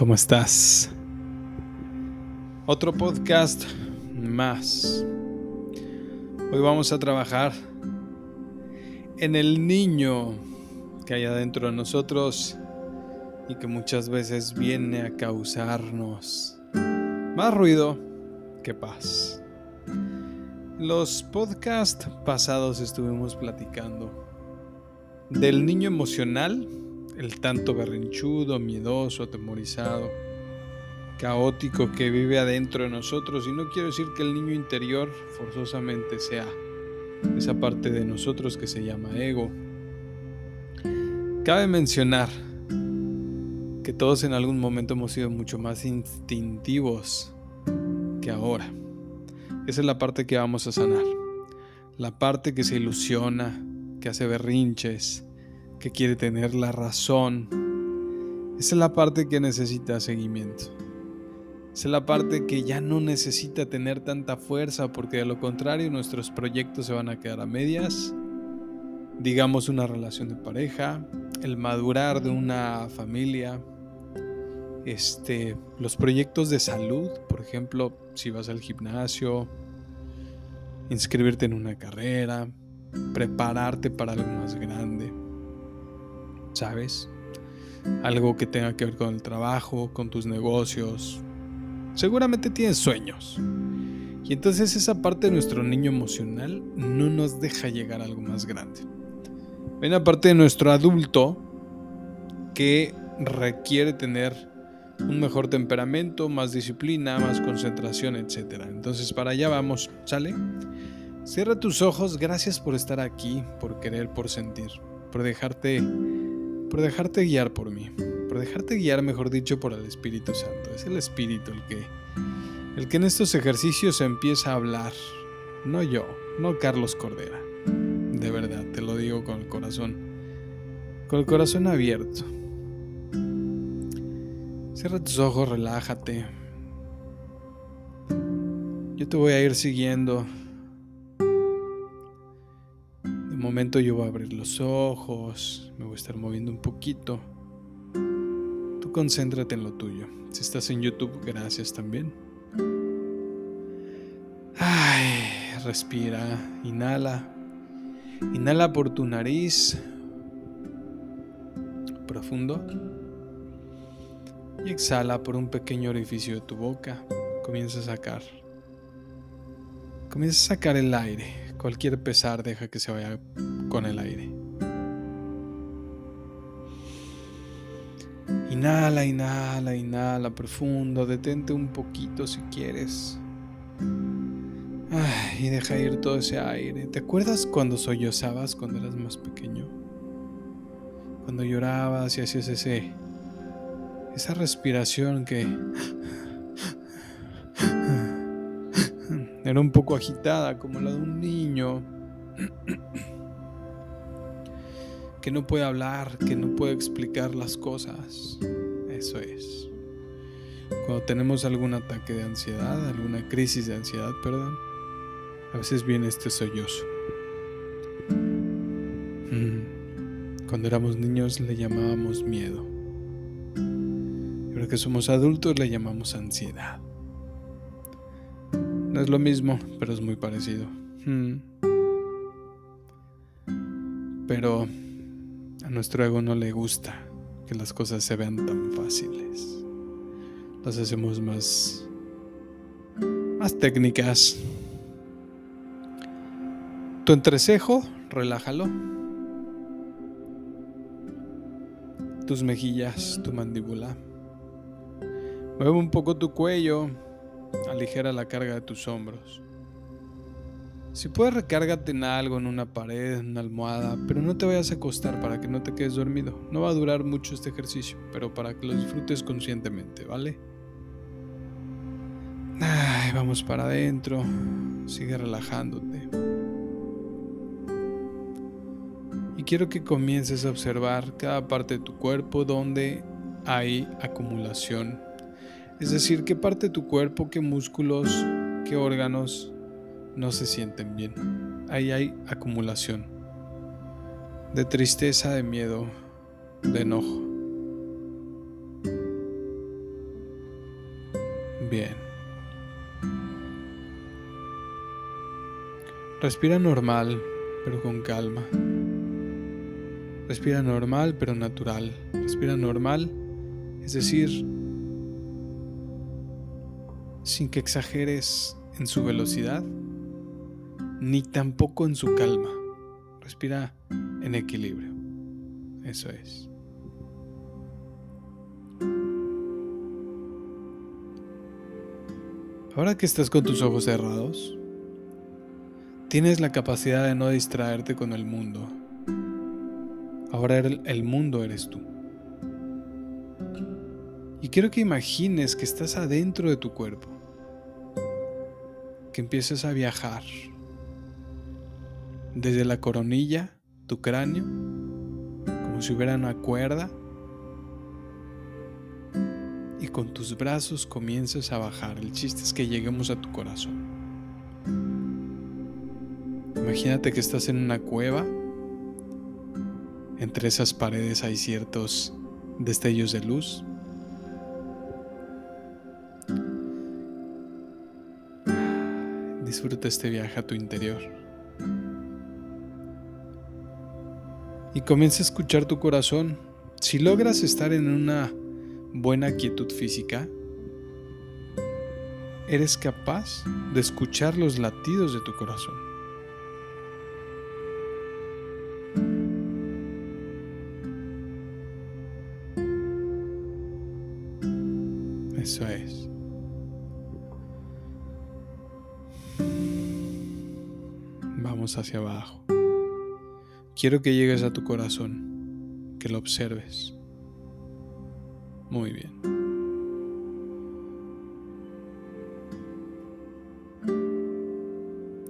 ¿Cómo estás? Otro podcast más. Hoy vamos a trabajar en el niño que hay adentro de nosotros y que muchas veces viene a causarnos más ruido que paz. Los podcasts pasados estuvimos platicando del niño emocional el tanto berrinchudo, miedoso, atemorizado, caótico que vive adentro de nosotros. Y no quiero decir que el niño interior forzosamente sea esa parte de nosotros que se llama ego. Cabe mencionar que todos en algún momento hemos sido mucho más instintivos que ahora. Esa es la parte que vamos a sanar. La parte que se ilusiona, que hace berrinches, que quiere tener la razón. Esa es la parte que necesita seguimiento. Esa es la parte que ya no necesita tener tanta fuerza porque de lo contrario nuestros proyectos se van a quedar a medias. Digamos una relación de pareja, el madurar de una familia, este, los proyectos de salud, por ejemplo, si vas al gimnasio, inscribirte en una carrera, prepararte para algo más grande. ¿Sabes? Algo que tenga que ver con el trabajo, con tus negocios. Seguramente tienes sueños. Y entonces esa parte de nuestro niño emocional no nos deja llegar a algo más grande. Hay una parte de nuestro adulto que requiere tener un mejor temperamento, más disciplina, más concentración, etc. Entonces para allá vamos, ¿sale? Cierra tus ojos, gracias por estar aquí, por querer, por sentir, por dejarte por dejarte guiar por mí, por dejarte guiar, mejor dicho, por el Espíritu Santo. Es el Espíritu el que, el que en estos ejercicios empieza a hablar, no yo, no Carlos Cordera. De verdad, te lo digo con el corazón, con el corazón abierto. Cierra tus ojos, relájate. Yo te voy a ir siguiendo momento yo voy a abrir los ojos, me voy a estar moviendo un poquito. Tú concéntrate en lo tuyo. Si estás en YouTube, gracias también. Ay, respira, inhala. Inhala por tu nariz. Profundo. Y exhala por un pequeño orificio de tu boca. Comienza a sacar. Comienza a sacar el aire. Cualquier pesar deja que se vaya con el aire. Inhala, inhala, inhala profundo. Detente un poquito si quieres. y deja ir todo ese aire. ¿Te acuerdas cuando sollozabas cuando eras más pequeño? Cuando llorabas y hacías ese esa respiración que Era un poco agitada, como la de un niño que no puede hablar, que no puede explicar las cosas. Eso es. Cuando tenemos algún ataque de ansiedad, alguna crisis de ansiedad, perdón, a veces viene este sollozo. Mm. Cuando éramos niños le llamábamos miedo. Ahora que somos adultos le llamamos ansiedad. Es lo mismo, pero es muy parecido. Hmm. Pero a nuestro ego no le gusta que las cosas se vean tan fáciles. Las hacemos más más técnicas. Tu entrecejo, relájalo. Tus mejillas, tu mandíbula. Mueve un poco tu cuello Aligera la carga de tus hombros. Si puedes, recárgate en algo, en una pared, en una almohada, pero no te vayas a acostar para que no te quedes dormido. No va a durar mucho este ejercicio, pero para que lo disfrutes conscientemente, ¿vale? Ay, vamos para adentro. Sigue relajándote. Y quiero que comiences a observar cada parte de tu cuerpo donde hay acumulación es decir, qué parte de tu cuerpo, qué músculos, qué órganos no se sienten bien. Ahí hay acumulación de tristeza, de miedo, de enojo. Bien. Respira normal, pero con calma. Respira normal, pero natural. Respira normal, es decir, sin que exageres en su velocidad, ni tampoco en su calma. Respira en equilibrio. Eso es. Ahora que estás con tus ojos cerrados, tienes la capacidad de no distraerte con el mundo. Ahora el mundo eres tú. Y quiero que imagines que estás adentro de tu cuerpo, que empieces a viajar desde la coronilla, tu cráneo, como si hubiera una cuerda, y con tus brazos comiences a bajar. El chiste es que lleguemos a tu corazón. Imagínate que estás en una cueva. Entre esas paredes hay ciertos destellos de luz. Disfruta este viaje a tu interior. Y comienza a escuchar tu corazón. Si logras estar en una buena quietud física, eres capaz de escuchar los latidos de tu corazón. Eso es. Hacia abajo. Quiero que llegues a tu corazón, que lo observes. Muy bien.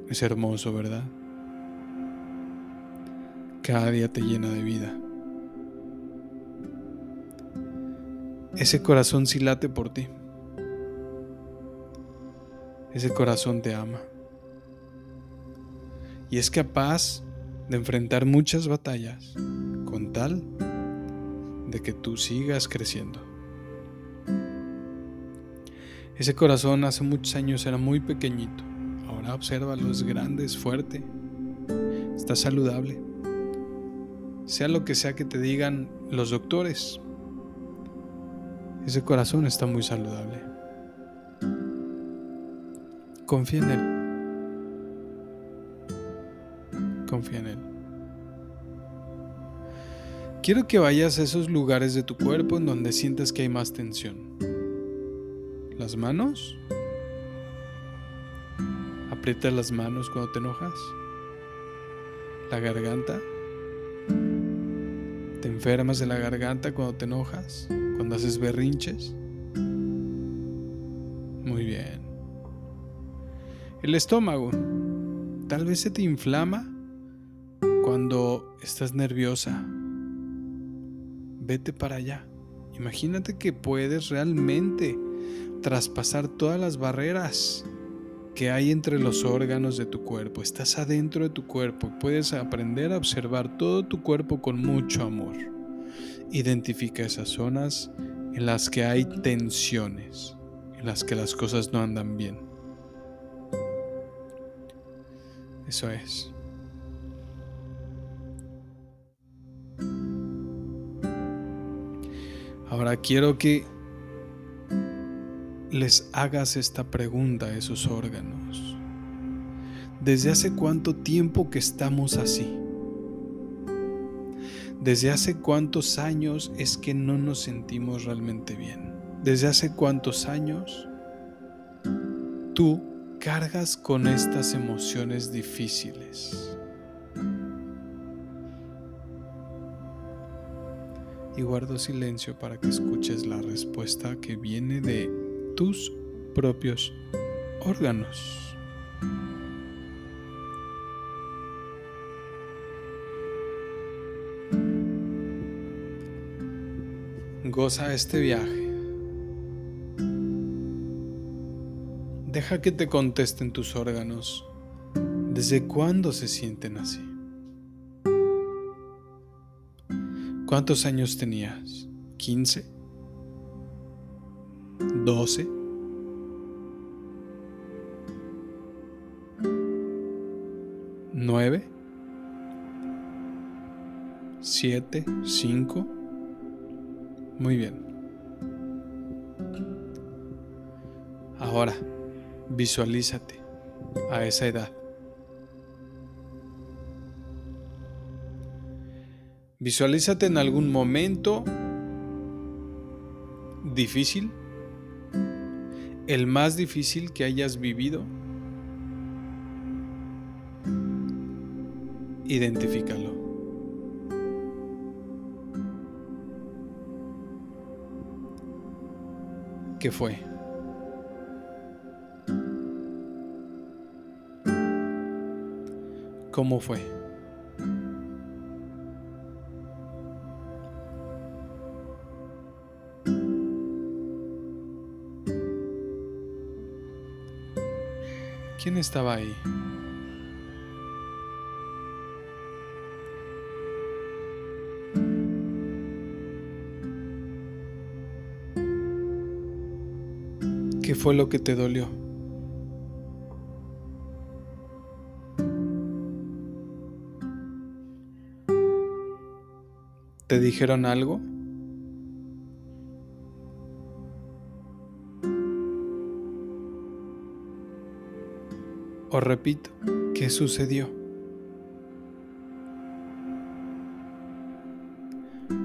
Es hermoso, ¿verdad? Cada día te llena de vida. Ese corazón sí late por ti. Ese corazón te ama. Y es capaz de enfrentar muchas batallas con tal de que tú sigas creciendo. Ese corazón hace muchos años era muy pequeñito. Ahora obsérvalo, es grande, es fuerte, está saludable. Sea lo que sea que te digan los doctores, ese corazón está muy saludable. Confía en él. Confía en él. Quiero que vayas a esos lugares de tu cuerpo en donde sientas que hay más tensión las manos. Aprieta las manos cuando te enojas. La garganta. Te enfermas de la garganta cuando te enojas, cuando haces berrinches. Muy bien. El estómago. Tal vez se te inflama cuando estás nerviosa. Vete para allá. Imagínate que puedes realmente traspasar todas las barreras que hay entre los órganos de tu cuerpo. Estás adentro de tu cuerpo. Puedes aprender a observar todo tu cuerpo con mucho amor. Identifica esas zonas en las que hay tensiones, en las que las cosas no andan bien. Eso es. Ahora quiero que les hagas esta pregunta a esos órganos. ¿Desde hace cuánto tiempo que estamos así? ¿Desde hace cuántos años es que no nos sentimos realmente bien? ¿Desde hace cuántos años tú cargas con estas emociones difíciles? Y guardo silencio para que escuches la respuesta que viene de tus propios órganos. Goza este viaje. Deja que te contesten tus órganos. ¿Desde cuándo se sienten así? ¿Cuántos años tenías? ¿15? ¿12? ¿9? ¿7? ¿5? Muy bien. Ahora, visualízate a esa edad. Visualízate en algún momento difícil, el más difícil que hayas vivido. Identifícalo. ¿Qué fue? ¿Cómo fue? ¿Quién estaba ahí? ¿Qué fue lo que te dolió? ¿Te dijeron algo? O repito, ¿qué sucedió?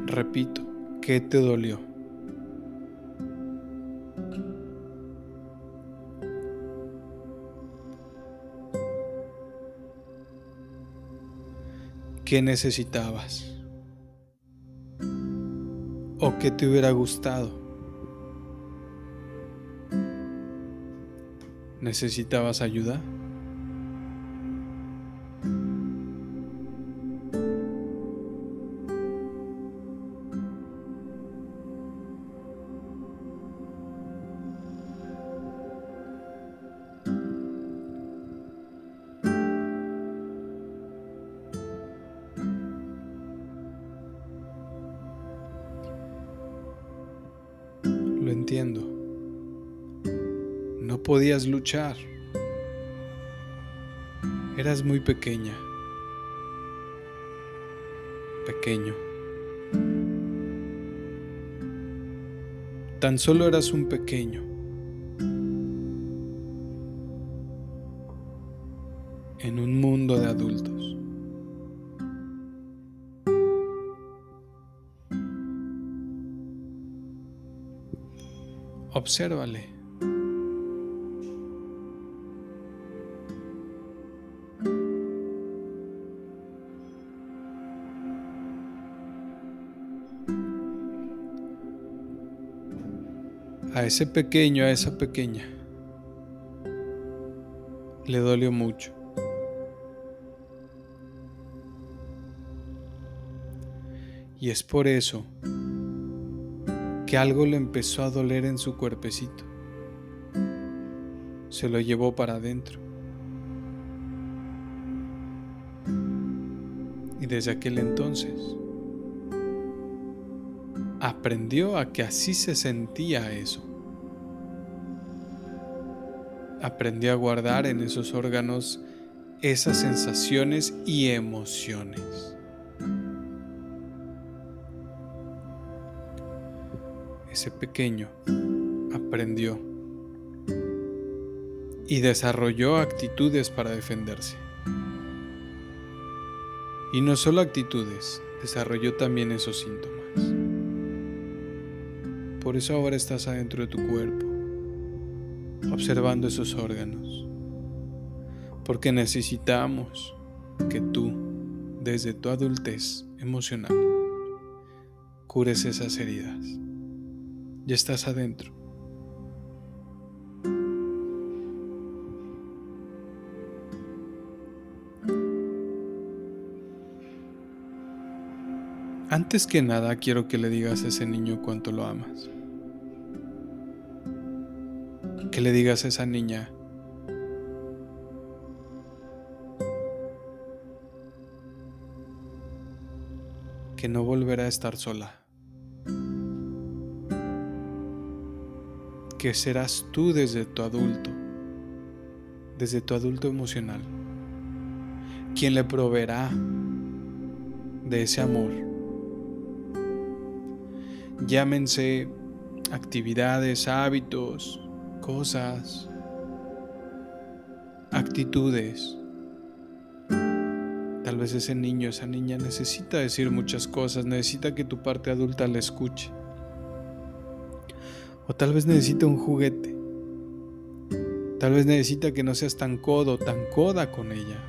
Repito, ¿qué te dolió? ¿Qué necesitabas? ¿O qué te hubiera gustado? ¿Necesitabas ayuda? Luchar. Eras muy pequeña. Pequeño. Tan solo eras un pequeño. En un mundo de adultos. Obsérvale. A ese pequeño, a esa pequeña, le dolió mucho. Y es por eso que algo le empezó a doler en su cuerpecito. Se lo llevó para adentro. Y desde aquel entonces aprendió a que así se sentía eso. Aprendió a guardar en esos órganos esas sensaciones y emociones. ese pequeño aprendió y desarrolló actitudes para defenderse. Y no solo actitudes, desarrolló también esos síntomas. Por eso ahora estás adentro de tu cuerpo, observando esos órganos. Porque necesitamos que tú, desde tu adultez emocional, cures esas heridas ya estás adentro. Antes que nada quiero que le digas a ese niño cuánto lo amas. Que le digas a esa niña que no volverá a estar sola. que serás tú desde tu adulto, desde tu adulto emocional, quien le proveerá de ese amor. Llámense actividades, hábitos, cosas, actitudes. Tal vez ese niño, esa niña necesita decir muchas cosas, necesita que tu parte adulta la escuche. O tal vez necesita un juguete. Tal vez necesita que no seas tan codo, tan coda con ella.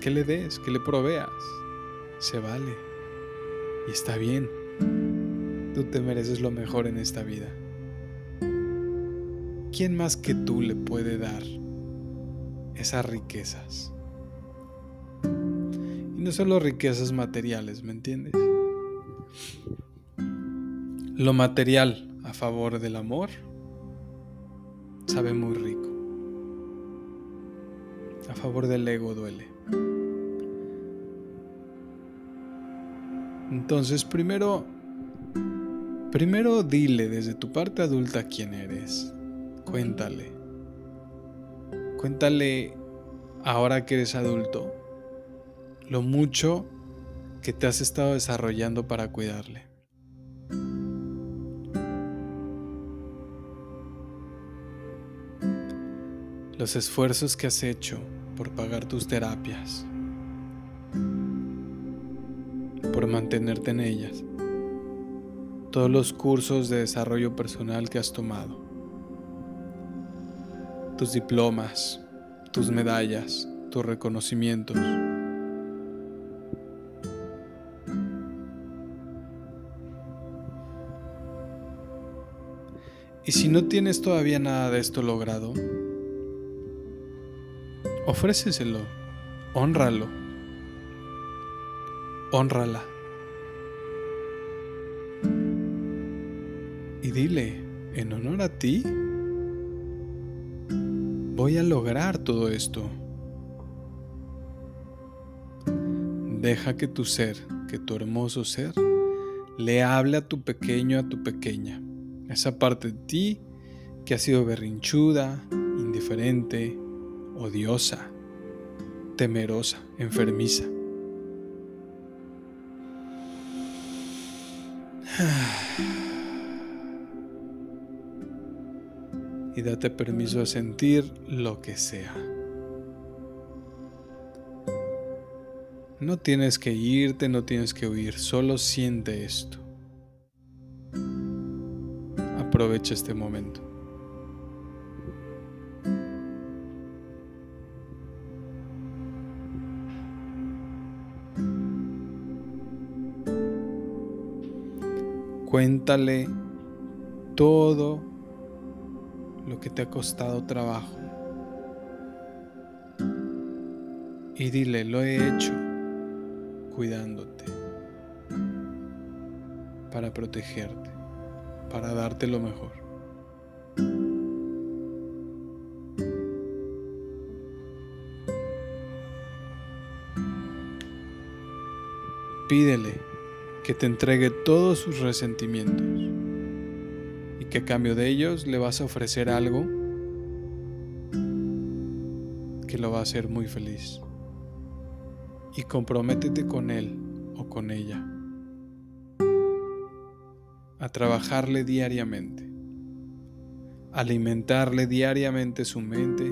Que le des, que le proveas. Se vale. Y está bien. Tú te mereces lo mejor en esta vida. ¿Quién más que tú le puede dar esas riquezas? Y no solo riquezas materiales, ¿me entiendes? Lo material a favor del amor sabe muy rico. A favor del ego duele. Entonces, primero, primero dile desde tu parte adulta quién eres. Cuéntale. Cuéntale ahora que eres adulto lo mucho que te has estado desarrollando para cuidarle. los esfuerzos que has hecho por pagar tus terapias, por mantenerte en ellas, todos los cursos de desarrollo personal que has tomado, tus diplomas, tus medallas, tus reconocimientos. Y si no tienes todavía nada de esto logrado, ofréceselo, honralo, honrala. Y dile, en honor a ti, voy a lograr todo esto. Deja que tu ser, que tu hermoso ser, le hable a tu pequeño, a tu pequeña. Esa parte de ti que ha sido berrinchuda, indiferente, odiosa, temerosa, enfermiza. Y date permiso de sentir lo que sea. No tienes que irte, no tienes que huir, solo siente esto. Aprovecha este momento. Cuéntale todo lo que te ha costado trabajo. Y dile, lo he hecho cuidándote, para protegerte, para darte lo mejor. Pídele que te entregue todos sus resentimientos que a cambio de ellos le vas a ofrecer algo que lo va a hacer muy feliz. Y comprométete con él o con ella a trabajarle diariamente, alimentarle diariamente su mente,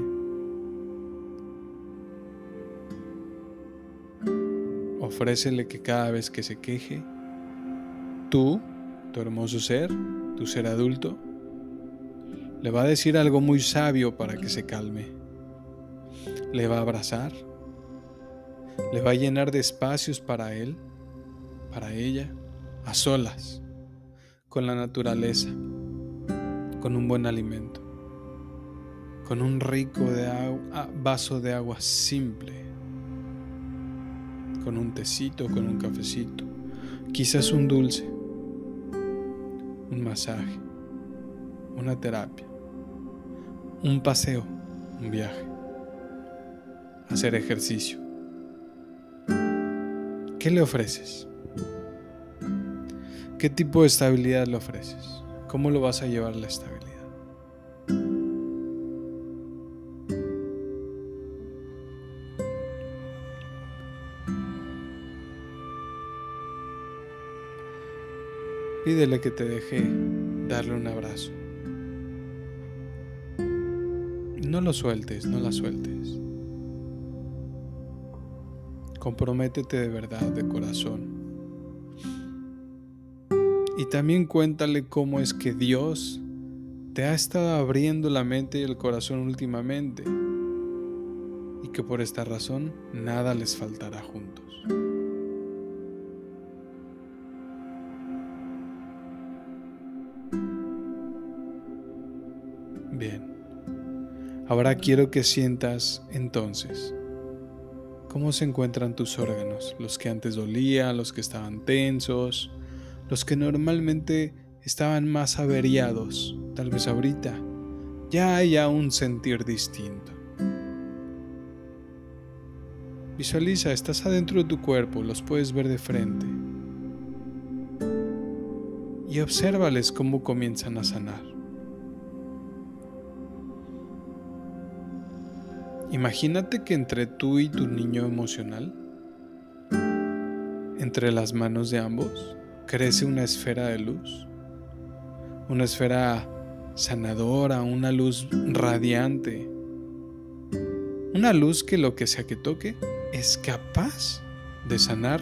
ofrécele que cada vez que se queje, tú, tu hermoso ser, tu ser adulto, le va a decir algo muy sabio para que se calme. Le va a abrazar. Le va a llenar de espacios para él, para ella, a solas, con la naturaleza, con un buen alimento, con un rico de ah, vaso de agua simple, con un tecito, con un cafecito, quizás un dulce un masaje, una terapia, un paseo, un viaje, hacer ejercicio. ¿Qué le ofreces? ¿Qué tipo de estabilidad le ofreces? ¿Cómo lo vas a llevar la estabilidad? Pídele que te deje darle un abrazo. No lo sueltes, no la sueltes. Comprométete de verdad, de corazón. Y también cuéntale cómo es que Dios te ha estado abriendo la mente y el corazón últimamente. Y que por esta razón nada les faltará juntos. Ahora quiero que sientas entonces cómo se encuentran tus órganos, los que antes dolían, los que estaban tensos, los que normalmente estaban más averiados, tal vez ahorita, ya haya un sentir distinto. Visualiza, estás adentro de tu cuerpo, los puedes ver de frente. Y obsérvales cómo comienzan a sanar. Imagínate que entre tú y tu niño emocional, entre las manos de ambos, crece una esfera de luz, una esfera sanadora, una luz radiante, una luz que lo que sea que toque es capaz de sanar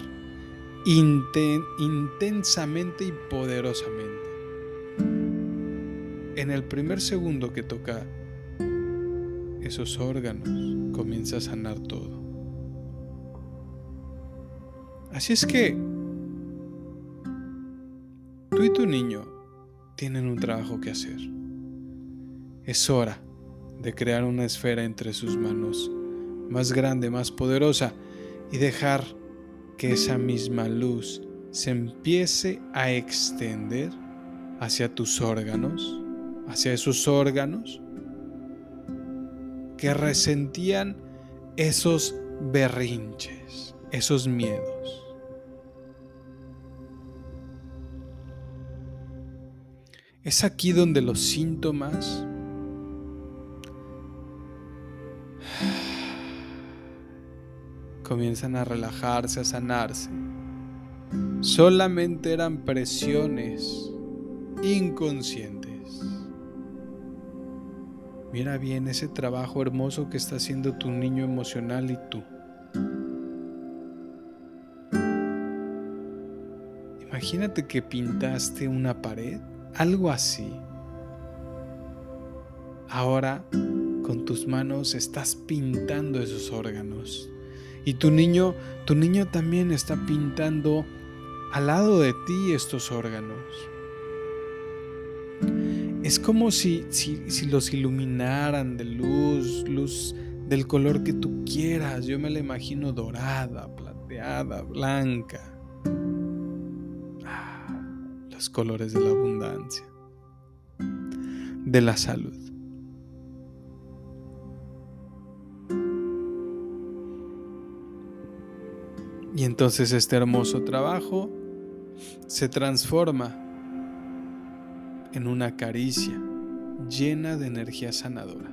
intensamente y poderosamente. En el primer segundo que toca esos órganos, comienza a sanar todo. Así es que Tú y tu niño tienen un trabajo que hacer. Es hora de crear una esfera entre sus manos más grande, más poderosa y dejar que esa misma luz se empiece a extender hacia tus órganos, hacia esos órganos que resentían esos berrinches, esos miedos. Es aquí donde los síntomas comienzan a relajarse, a sanarse. Solamente eran presiones inconscientes. Mira bien ese trabajo hermoso que está haciendo tu niño emocional y tú. Imagínate que pintaste una pared algo así. Ahora con tus manos estás pintando esos órganos. Y tu niño, tu niño también está pintando al lado de ti estos órganos. Es como si, si, si los iluminaran de luz, luz del color que tú quieras. Yo me la imagino dorada, plateada, blanca colores de la abundancia, de la salud. Y entonces este hermoso trabajo se transforma en una caricia llena de energía sanadora.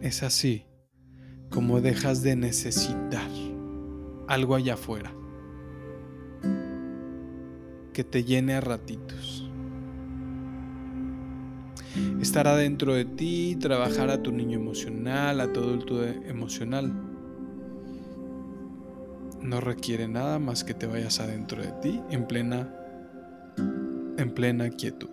Es así como dejas de necesitar algo allá afuera que te llene a ratitos. Estar adentro de ti, trabajar a tu niño emocional, a tu emocional. No requiere nada más que te vayas adentro de ti en plena en plena quietud.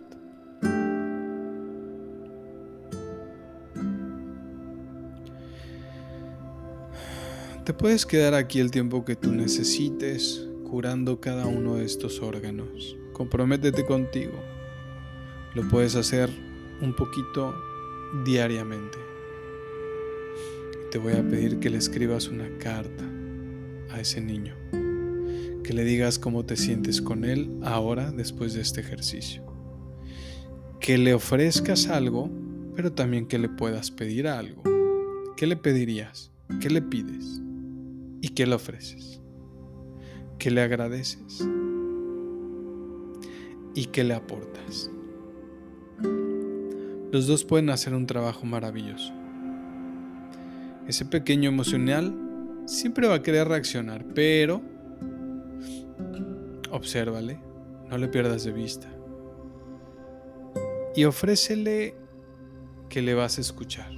Te puedes quedar aquí el tiempo que tú necesites curando cada uno de estos órganos. Comprométete contigo. Lo puedes hacer un poquito diariamente. Te voy a pedir que le escribas una carta a ese niño. Que le digas cómo te sientes con él ahora después de este ejercicio. Que le ofrezcas algo, pero también que le puedas pedir algo. ¿Qué le pedirías? ¿Qué le pides? ¿Y qué le ofreces? ¿Qué le agradeces? ¿Y qué le aportas? Los dos pueden hacer un trabajo maravilloso. Ese pequeño emocional siempre va a querer reaccionar, pero obsérvale, no le pierdas de vista. Y ofrécele que le vas a escuchar.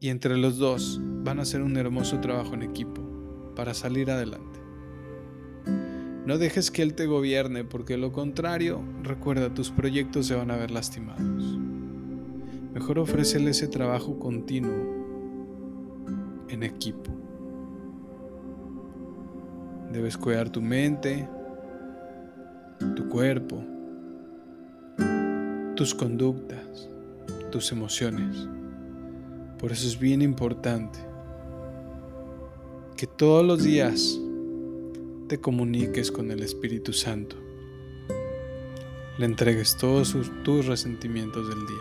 Y entre los dos van a hacer un hermoso trabajo en equipo para salir adelante. No dejes que Él te gobierne porque lo contrario, recuerda, tus proyectos se van a ver lastimados. Mejor ofrécele ese trabajo continuo en equipo. Debes cuidar tu mente, tu cuerpo, tus conductas, tus emociones. Por eso es bien importante que todos los días comuniques con el Espíritu Santo. Le entregues todos tus resentimientos del día.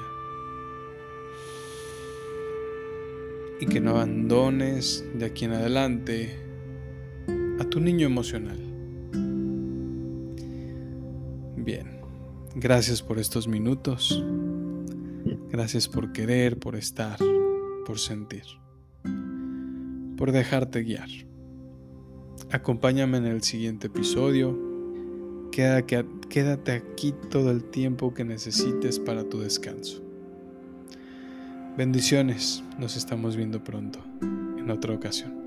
Y que no abandones de aquí en adelante a tu niño emocional. Bien, gracias por estos minutos. Gracias por querer, por estar, por sentir, por dejarte guiar. Acompáñame en el siguiente episodio. Quédate aquí todo el tiempo que necesites para tu descanso. Bendiciones, nos estamos viendo pronto, en otra ocasión.